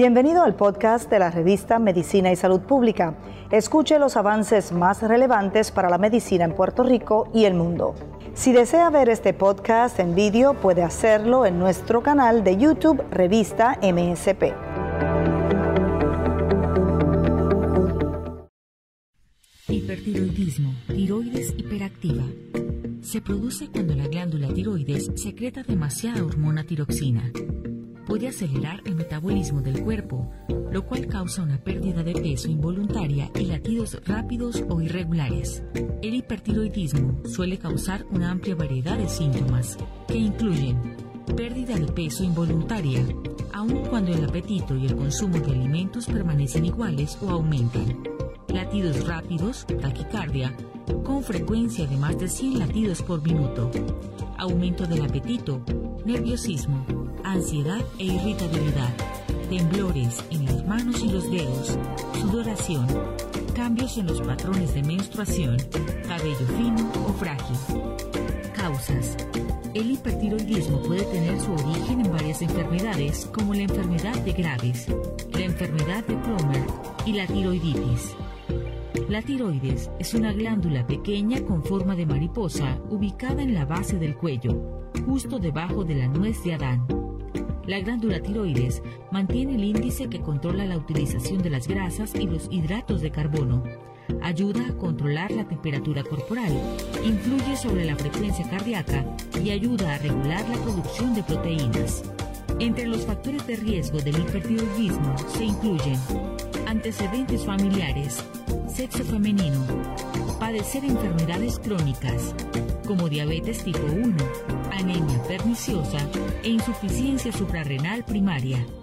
Bienvenido al podcast de la revista Medicina y Salud Pública. Escuche los avances más relevantes para la medicina en Puerto Rico y el mundo. Si desea ver este podcast en vídeo, puede hacerlo en nuestro canal de YouTube Revista MSP. Hipertiroidismo, tiroides hiperactiva. Se produce cuando la glándula tiroides secreta demasiada hormona tiroxina puede acelerar el metabolismo del cuerpo, lo cual causa una pérdida de peso involuntaria y latidos rápidos o irregulares. El hipertiroidismo suele causar una amplia variedad de síntomas, que incluyen pérdida de peso involuntaria, aun cuando el apetito y el consumo de alimentos permanecen iguales o aumentan, latidos rápidos, taquicardia, con frecuencia de más de 100 latidos por minuto, aumento del apetito, nerviosismo, ansiedad e irritabilidad, temblores en las manos y los dedos, sudoración, cambios en los patrones de menstruación, cabello fino o frágil. Causas. El hipertiroidismo puede tener su origen en varias enfermedades como la enfermedad de Graves, la enfermedad de Plomer y la tiroiditis. La tiroides es una glándula pequeña con forma de mariposa ubicada en la base del cuello, justo debajo de la nuez de Adán. La glándula tiroides mantiene el índice que controla la utilización de las grasas y los hidratos de carbono. Ayuda a controlar la temperatura corporal, influye sobre la frecuencia cardíaca y ayuda a regular la producción de proteínas. Entre los factores de riesgo del hipertiroidismo se incluyen antecedentes familiares, sexo femenino, padecer enfermedades crónicas como diabetes tipo 1, anemia perniciosa e insuficiencia suprarrenal primaria.